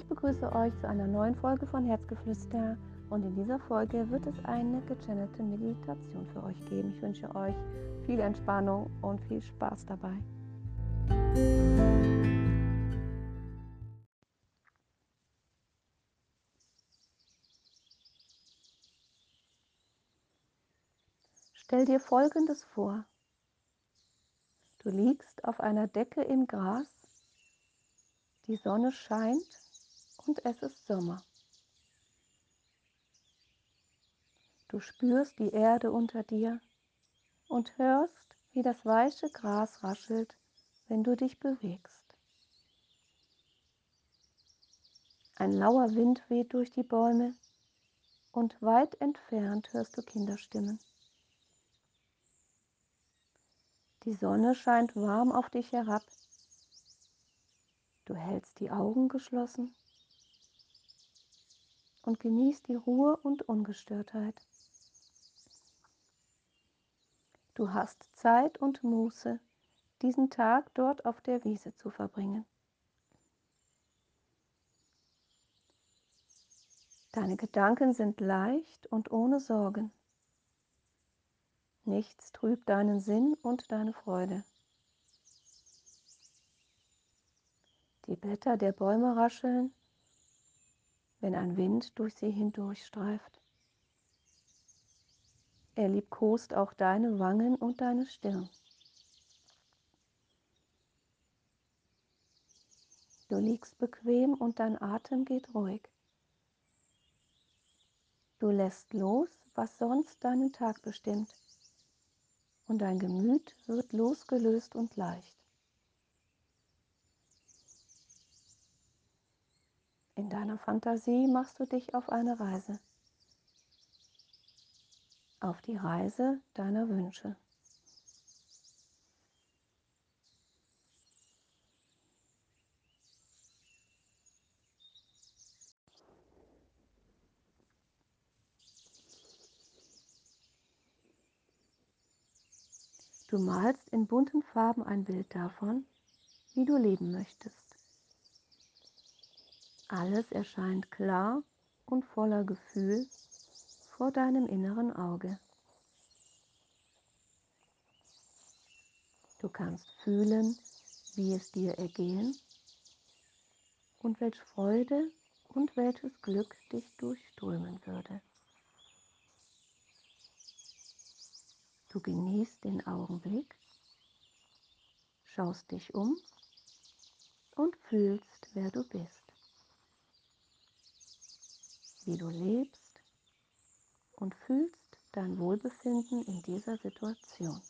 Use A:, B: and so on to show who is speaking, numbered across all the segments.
A: Ich begrüße euch zu einer neuen Folge von Herzgeflüster und in dieser Folge wird es eine gechannelte Meditation für euch geben. Ich wünsche euch viel Entspannung und viel Spaß dabei. Stell dir Folgendes vor. Du liegst auf einer Decke im Gras, die Sonne scheint und es ist Sommer. Du spürst die Erde unter dir und hörst, wie das weiche Gras raschelt, wenn du dich bewegst. Ein lauer Wind weht durch die Bäume und weit entfernt hörst du Kinderstimmen. Die Sonne scheint warm auf dich herab. Du hältst die Augen geschlossen und genießt die Ruhe und Ungestörtheit. Du hast Zeit und Muße, diesen Tag dort auf der Wiese zu verbringen. Deine Gedanken sind leicht und ohne Sorgen. Nichts trübt deinen Sinn und deine Freude. Die Blätter der Bäume rascheln, wenn ein Wind durch sie hindurchstreift. Er liebkost auch deine Wangen und deine Stirn. Du liegst bequem und dein Atem geht ruhig. Du lässt los, was sonst deinen Tag bestimmt. Und dein Gemüt wird losgelöst und leicht. In deiner Fantasie machst du dich auf eine Reise auf die Reise deiner Wünsche. Du malst in bunten Farben ein Bild davon, wie du leben möchtest. Alles erscheint klar und voller Gefühl vor deinem inneren Auge. Du kannst fühlen, wie es dir ergehen und welche Freude und welches Glück dich durchströmen würde. Du genießt den Augenblick, schaust dich um und fühlst, wer du bist, wie du lebst und fühlst dein Wohlbefinden in dieser Situation.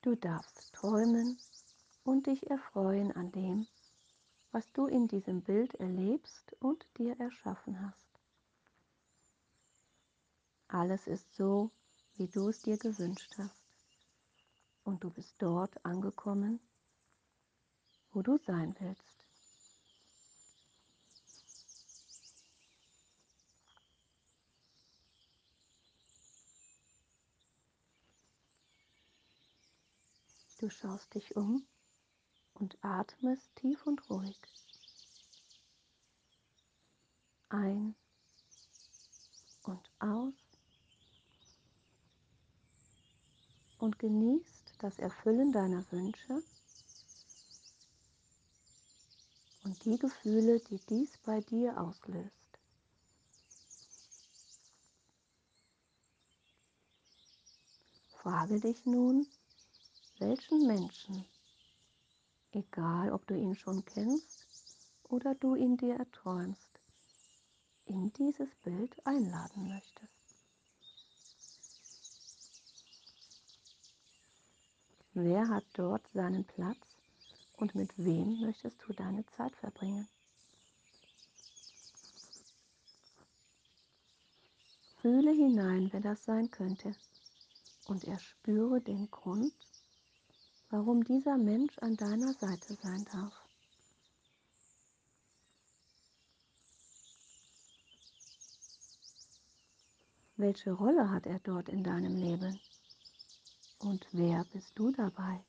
A: Du darfst träumen und dich erfreuen an dem, was du in diesem Bild erlebst und dir erschaffen hast. Alles ist so, wie du es dir gewünscht hast. Und du bist dort angekommen, wo du sein willst. Du schaust dich um und atmest tief und ruhig. Ein und aus und genießt das Erfüllen deiner Wünsche und die Gefühle, die dies bei dir auslöst. Frage dich nun, welchen Menschen, egal ob du ihn schon kennst oder du ihn dir erträumst, in dieses Bild einladen möchtest. Wer hat dort seinen Platz und mit wem möchtest du deine Zeit verbringen? Fühle hinein, wer das sein könnte und erspüre den Grund, warum dieser Mensch an deiner Seite sein darf. Welche Rolle hat er dort in deinem Leben? Und wer bist du dabei?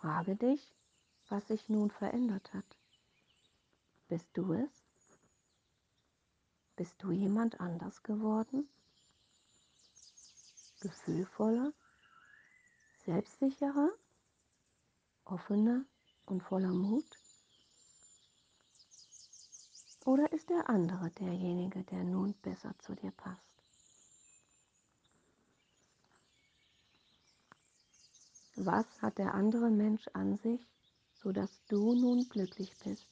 A: Frage dich, was sich nun verändert hat. Bist du es? Bist du jemand anders geworden? Gefühlvoller? Selbstsicherer? Offener und voller Mut? Oder ist der andere derjenige, der nun besser zu dir passt? Was hat der andere Mensch an sich, sodass du nun glücklich bist?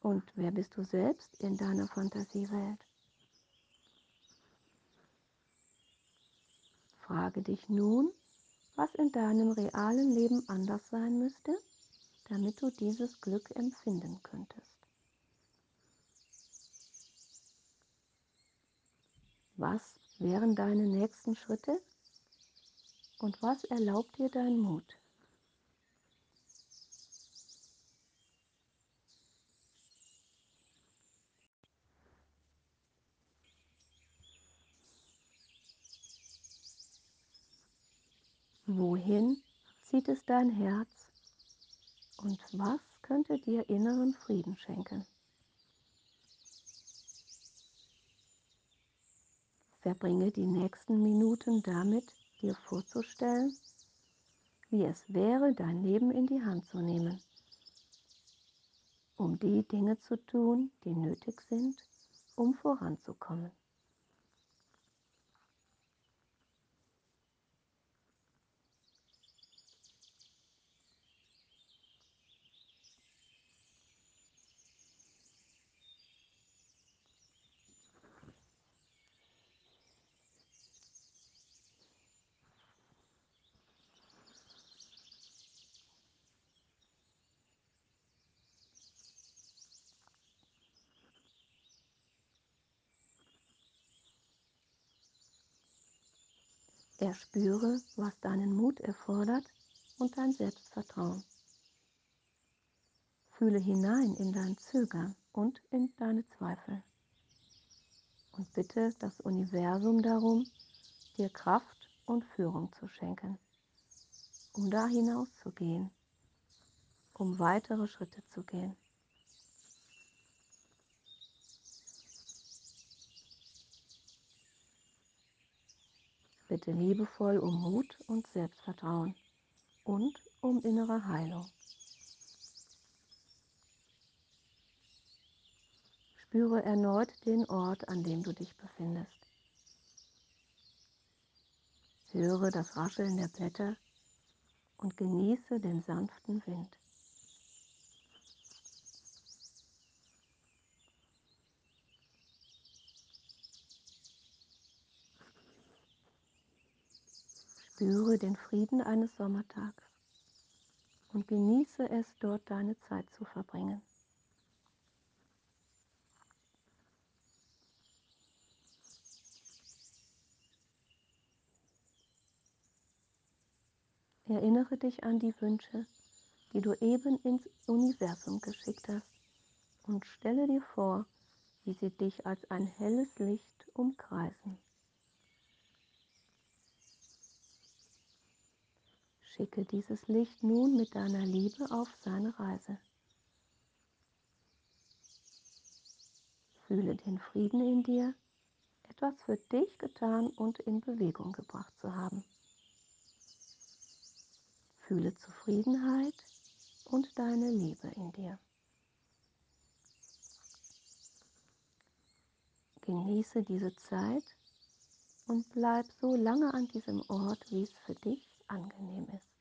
A: Und wer bist du selbst in deiner Fantasiewelt? Frage dich nun, was in deinem realen Leben anders sein müsste, damit du dieses Glück empfinden könntest. Was wären deine nächsten Schritte und was erlaubt dir dein Mut? Wohin zieht es dein Herz und was könnte dir inneren Frieden schenken? Verbringe die nächsten Minuten damit, dir vorzustellen, wie es wäre, dein Leben in die Hand zu nehmen, um die Dinge zu tun, die nötig sind, um voranzukommen. Erspüre, was deinen Mut erfordert und dein Selbstvertrauen. Fühle hinein in dein Zögern und in deine Zweifel. Und bitte das Universum darum, dir Kraft und Führung zu schenken, um da hinauszugehen, um weitere Schritte zu gehen. Bitte liebevoll um Mut und Selbstvertrauen und um innere Heilung. Spüre erneut den Ort, an dem du dich befindest. Höre das Rascheln der Blätter und genieße den sanften Wind. Spüre den Frieden eines Sommertags und genieße es, dort deine Zeit zu verbringen. Erinnere dich an die Wünsche, die du eben ins Universum geschickt hast und stelle dir vor, wie sie dich als ein helles Licht umkreisen. Schicke dieses Licht nun mit deiner Liebe auf seine Reise. Fühle den Frieden in dir, etwas für dich getan und in Bewegung gebracht zu haben. Fühle Zufriedenheit und deine Liebe in dir. Genieße diese Zeit und bleib so lange an diesem Ort, wie es für dich angenehm ist.